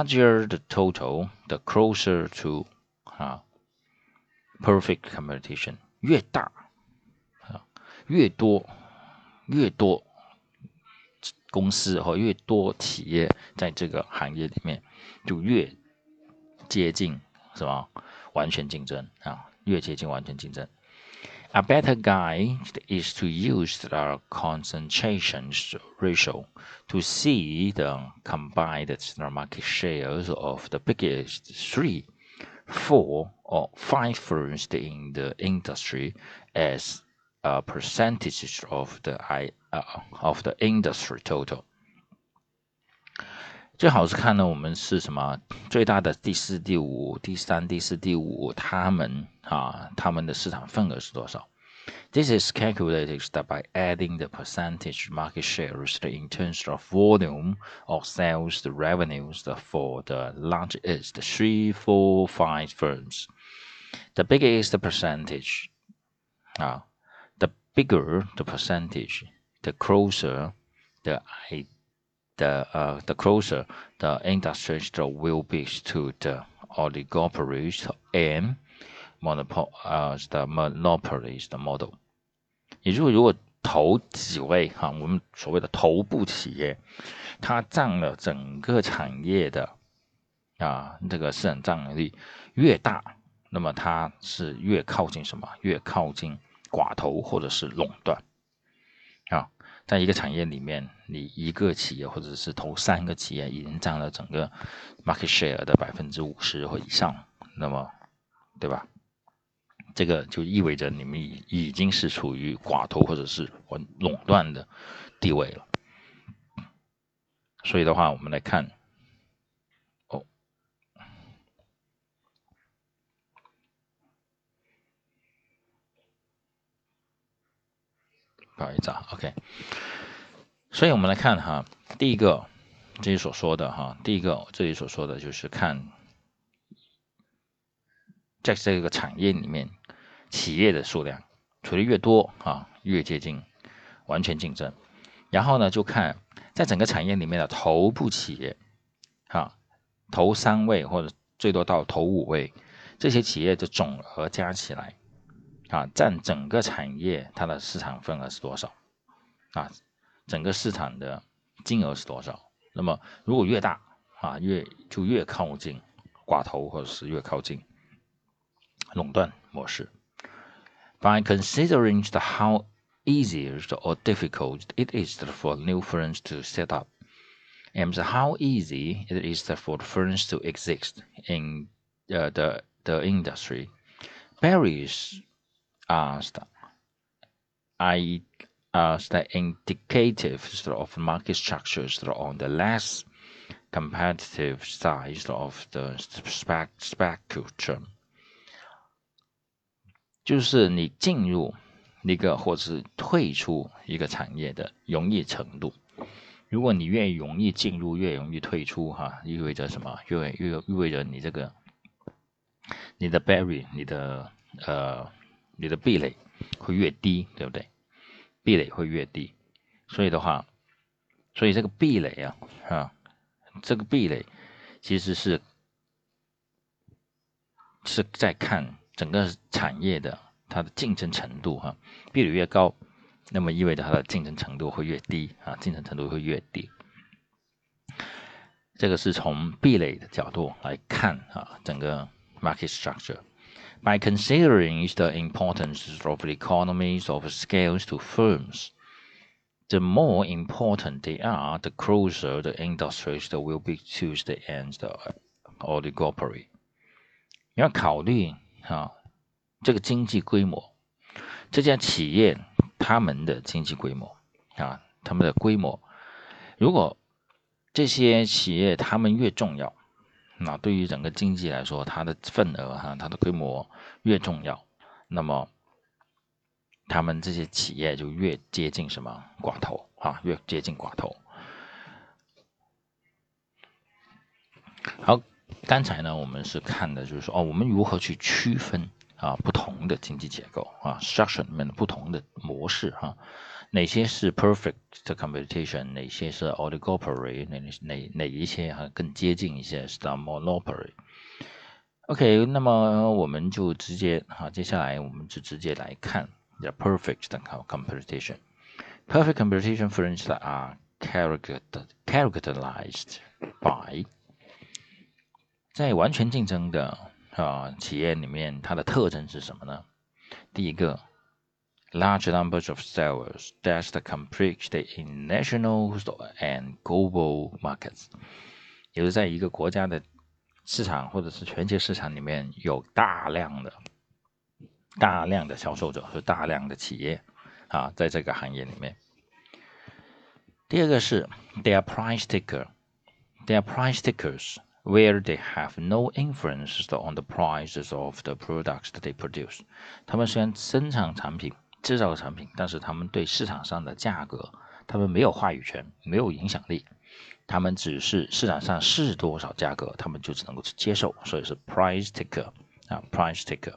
larger the total, the closer to 啊 perfect competition。越大啊，越多，越多公司和越多企业在这个行业里面，就越接近什么完全竞争啊，越接近完全竞争。A better guide is to use the concentration ratio to see the combined market shares of the biggest three, four, or five firms in the industry as a percentage of the uh, of the industry total. 最好是看呢，我们是什么最大的第四、第五、第三、第四、第五，他们啊，他们的市场份额是多少？This is calculated by adding the percentage market shares in terms of volume of sales, the revenues for the largest three, four, five firms. The bigger the percentage, ah, the bigger the percentage, the closer the The uh, the closer the industry will be to the oligopolies and monopol 呃 the monopolies 的 model。也就是如果头几位哈，我们所谓的头部企业，它占了整个产业的啊这个市场占有率越大，那么它是越靠近什么？越靠近寡头或者是垄断。在一个产业里面，你一个企业或者是头三个企业已经占了整个 market share 的百分之五十或以上，那么，对吧？这个就意味着你们已已经是处于寡头或者是垄断的地位了。所以的话，我们来看。不好意思啊，OK。所以我们来看哈，第一个这里所说的哈，第一个这里所说的就是看在这个产业里面企业的数量处的越多啊，越接近完全竞争。然后呢，就看在整个产业里面的头部企业，哈，头三位或者最多到头五位这些企业的总额加起来。啊，占整个产业它的市场份额是多少？啊，整个市场的金额是多少？那么如果越大啊，越就越靠近寡头或者是越靠近垄断模式。By considering the how easy or difficult it is for new firms to set up, and how easy it is for firms to exist in uh, the the industry, barriers asked, I asked the indicative of market structures on the less competitive side of the spec spectrum. 就是你进入一个或是退出一个产业的容易程度。如果你越容易进入，越容易退出，哈，意味着什么？越越意味着你这个你的 barrier，你的呃。你的壁垒会越低，对不对？壁垒会越低，所以的话，所以这个壁垒啊，啊，这个壁垒其实是是在看整个产业的它的竞争程度哈，壁垒越高，那么意味着它的竞争程度会越低啊，竞争程度会越低。这个是从壁垒的角度来看啊，整个 market structure。by considering the importance of the economies of scale to firms. The more important they are, the closer the industries will be to the end oligopoly. 你要考虑啊，这个经济规模，这家企业他们的经济规模啊，他们的规模，如果这些企业他们越重要， 那对于整个经济来说，它的份额哈，它的规模越重要，那么他们这些企业就越接近什么寡头啊，越接近寡头。好，刚才呢，我们是看的就是说哦，我们如何去区分啊不同的经济结构啊，structure 里面的不同的模式哈。哪些是 perfect competition，哪些是 oligopoly，哪哪哪一些还更接近一些是 monopoly。OK，那么我们就直接哈，接下来我们就直接来看 the perfect competition。Perfect competition firms are characterized by 在完全竞争的啊企业里面，它的特征是什么呢？第一个 ，large numbers of sellers that compete in national and global markets，也就是在一个国家的市场或者是全球市场里面有大量的、大量的销售者和大量的企业啊，在这个行业里面。第二个是 they are price taker，they are price takers where they have no influence on the prices of the products that they produce。他们虽然生产产品、 制造的产品，但是他们对市场上的价格，他们没有话语权，没有影响力。他们只是市场上是多少价格，他们就只能够去接受，所以是 price taker 啊，price taker。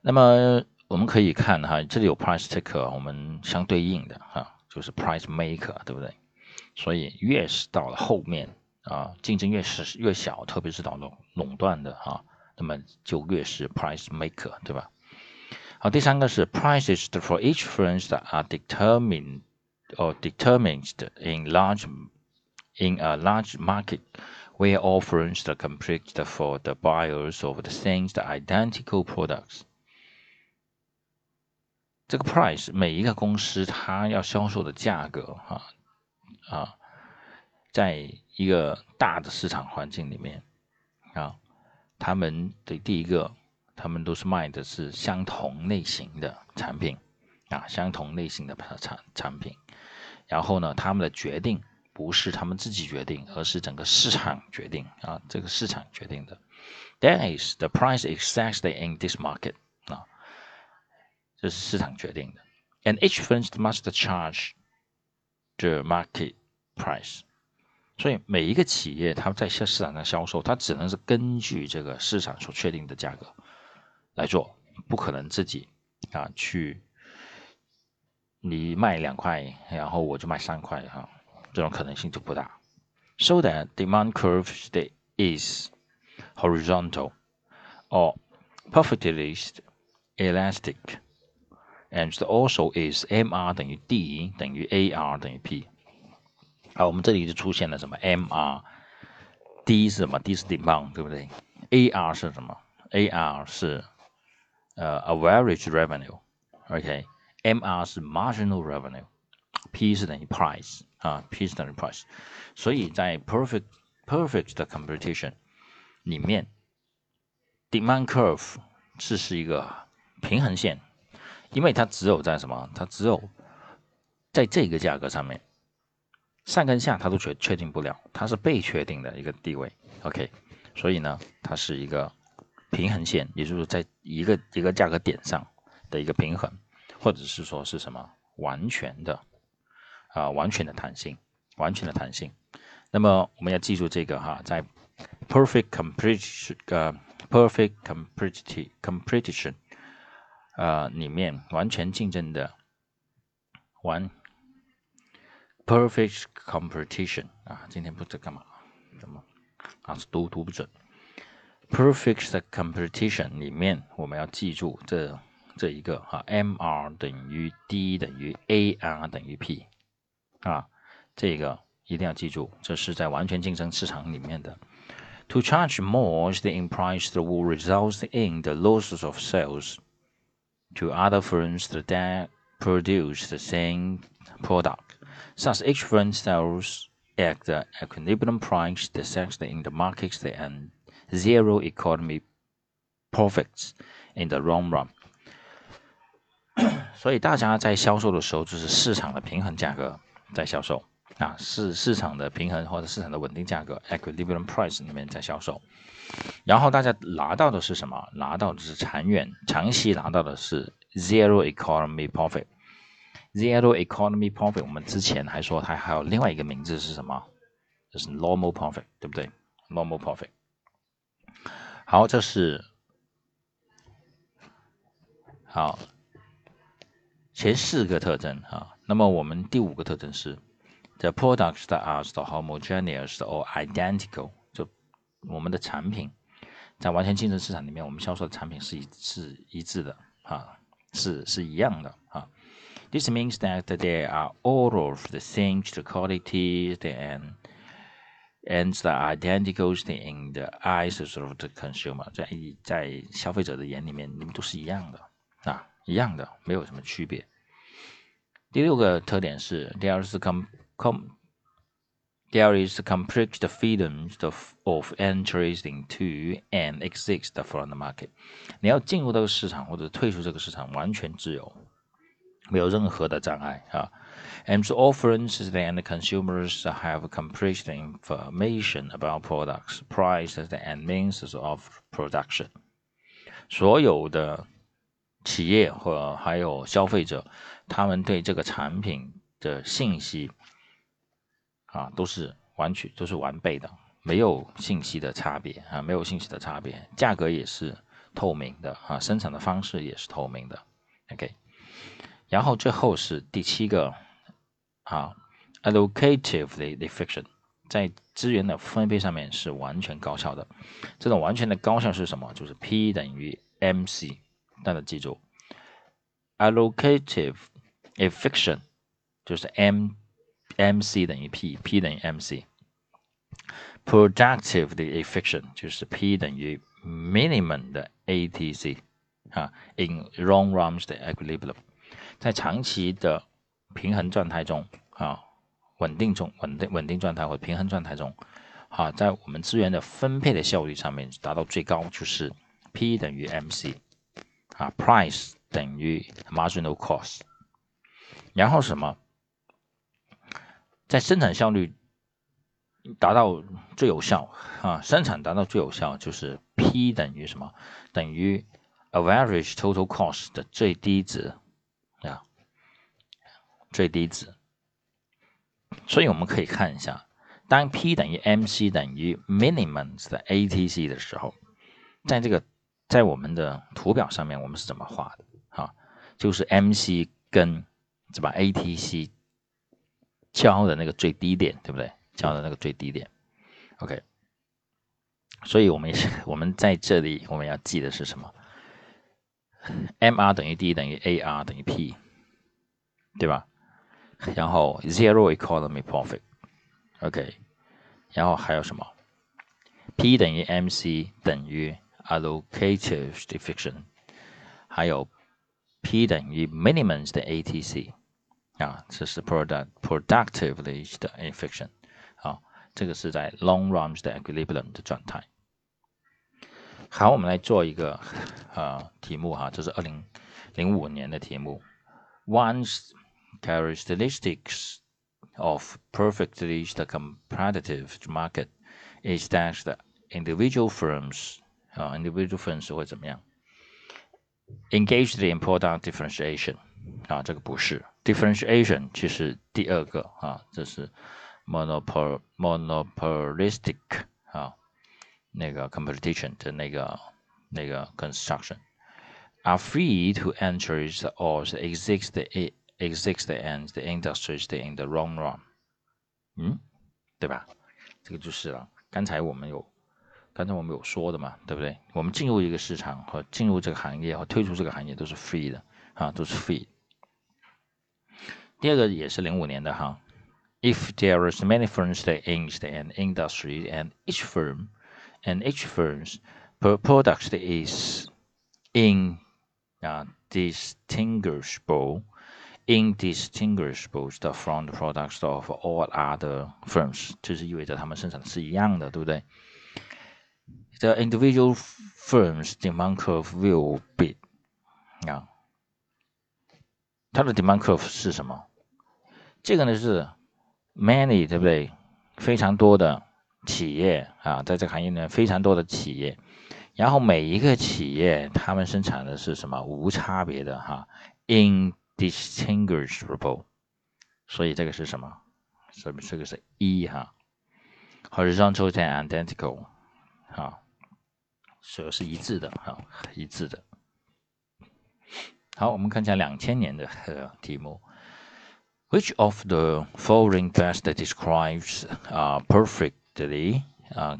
那么我们可以看哈，这里有 price taker，我们相对应的哈。就是 price maker，对不对？所以越是到了后面啊，竞争越是越小，特别是到垄垄断的啊，那么就越是 price maker，对吧？好，第三个是 prices for each firms that are determined or determined in large in a large market where all firms are compete for the buyers of the same the identical products。这个 price 每一个公司它要销售的价格哈啊，在一个大的市场环境里面啊，他们的第一个， 他们都是卖的是相同类型的产品啊，相同类型的产产品。然后呢，他们的决定不是他们自己决定，而是整个市场决定啊，这个市场决定的。That is the price exactly in this market 啊。这是市场决定的，and each firm must charge the market price。所以每一个企业，它在市市场上销售，它只能是根据这个市场所确定的价格来做，不可能自己啊去你卖两块，然后我就卖三块哈，这种可能性就不大。So that demand curve is horizontal or perfectly elastic. And also is MR 等于 D 等于 AR 等于 P。好，我们这里就出现了什么 MR？D 是什么？D 是 demand，对不对？AR 是什么？AR 是呃 average revenue。OK，MR 是 marginal revenue。P 是等于 price 啊，P 是等于 price。所以在 perfect perfect 的 competition 里面，demand curve 这是一个平衡线。因为它只有在什么？它只有在这个价格上面，上跟下它都确确定不了，它是被确定的一个地位。OK，所以呢，它是一个平衡线，也就是在一个一个价格点上的一个平衡，或者是说是什么完全的啊，完全的弹性，完全的弹性。那么我们要记住这个哈，在 perfect competition，呃，perfect competition。呃，里面完全竞争的，完 perfect competition 啊，今天不知道干嘛，怎么啊读读不准 ，perfect competition 里面我们要记住这这一个哈，MR 等于 D 等于 AR 等于 P 啊，这个一定要记住，这是在完全竞争市场里面的。To charge more in price will result in the losses of sales. to other firms that produce the same product. Thus, each firm sells at the equilibrium price that sets in the market and zero economy profits in the long run. 所以大家在销售的时候，就是市场的平衡价格在销售啊，市市场的平衡或者市场的稳定价格 （equilibrium price） 里面在销售。然后大家拿到的是什么？拿到的是长远、长期拿到的是 zero economy profit。zero economy profit，我们之前还说它还有另外一个名字是什么？就是 normal profit，对不对？normal profit。好，这是好。前四个特征啊。那么我们第五个特征是，the products that are homogeneous or identical，就我们的产品在完全竞争市场里面，我们销售的产品是一是一致的啊，是是一样的啊。This means that they are all of the same quality and and the identical in the eyes of the consumer，在在消费者的眼里面，你们都是一样的啊，一样的，没有什么区别。第六个特点是，there is com com there is complete freedom of of entries into and exist from the market。你要进入这个市场或者退出这个市场，完全自由，没有任何的障碍啊。And so often, then consumers have complete information about products, prices, and means of production。所有的企业和还有消费者，他们对这个产品的信息啊，都是完全都是完备的，没有信息的差别啊，没有信息的差别，价格也是透明的啊，生产的方式也是透明的。OK，然后最后是第七个啊，allocatively efficient，在资源的分配上面是完全高效的。这种完全的高效是什么？就是 P 等于 MC。大家记住，allocative efficient 就是 M M C 等于 P，P 等于 M C。productive 的 efficient 就是 P 等于 minimum 的 A T C 啊，in long runs 的 equilibrium，在长期的平衡状态中啊，稳定中稳定稳定状态或平衡状态中，啊，在我们资源的分配的效率上面达到最高，就是 P 等于 M C。啊，price 等于 marginal cost，然后什么，在生产效率达到最有效啊，生产达到最有效就是 P 等于什么？等于 average total cost 的最低值，最低值。所以我们可以看一下，当 P 等于 MC 等于 minimum 的 ATC 的时候，在这个。在我们的图表上面，我们是怎么画的？啊，就是 MC 跟是吧 ATC 交的那个最低点，对不对？交的那个最低点。OK，所以我们是我们在这里我们要记的是什么？MR 等于 D 等于 AR 等于 P，对吧？然后 Zero Economy Profit，OK，然后还有什么？P 等于 MC 等于 allocative efficient，还有 P 等于 minimum 的 ATC 啊，这是 product productively 的 efficient 啊，这个是在 long run 的 equilibrium 的状态。好，我们来做一个呃题目哈，这是二零零五年的题目。，once characteristics of perfectly competitive market is that the individual firms 啊，individual firms 会怎么样？Engage in product differentiation 啊，这个不是 differentiation，其实第二个啊，这是 monopol monopolistic 啊，那个 competition 的那个那个 construction are free to enter or exist exist and the industries in the long run。嗯，对吧？这个就是了。刚才我们有。刚才我们有说的嘛，对不对？我们进入一个市场和进入这个行业和退出这个行业都是 free 的啊，都是 free。第二个也是零五年的哈，If there is many firms that in an industry and each firm and each firm's product is in 啊 distinguishable indistinguishable from the products of all other firms，就是意味着他们生产的是一样的，对不对？the individual firms demand curve will be 啊，它的 demand curve 是什么？这个呢是 many 对不对？非常多的企业啊，在这个行业呢非常多的企业，然后每一个企业他们生产的是什么？无差别的哈，in Distinguishable，所以这个是什么？所以这个是一哈，horizontal and identical 哈。所以是一致的哈，一致的。好，我们看一下两千年的题目。Which of the following best describes uh, perfectly uh,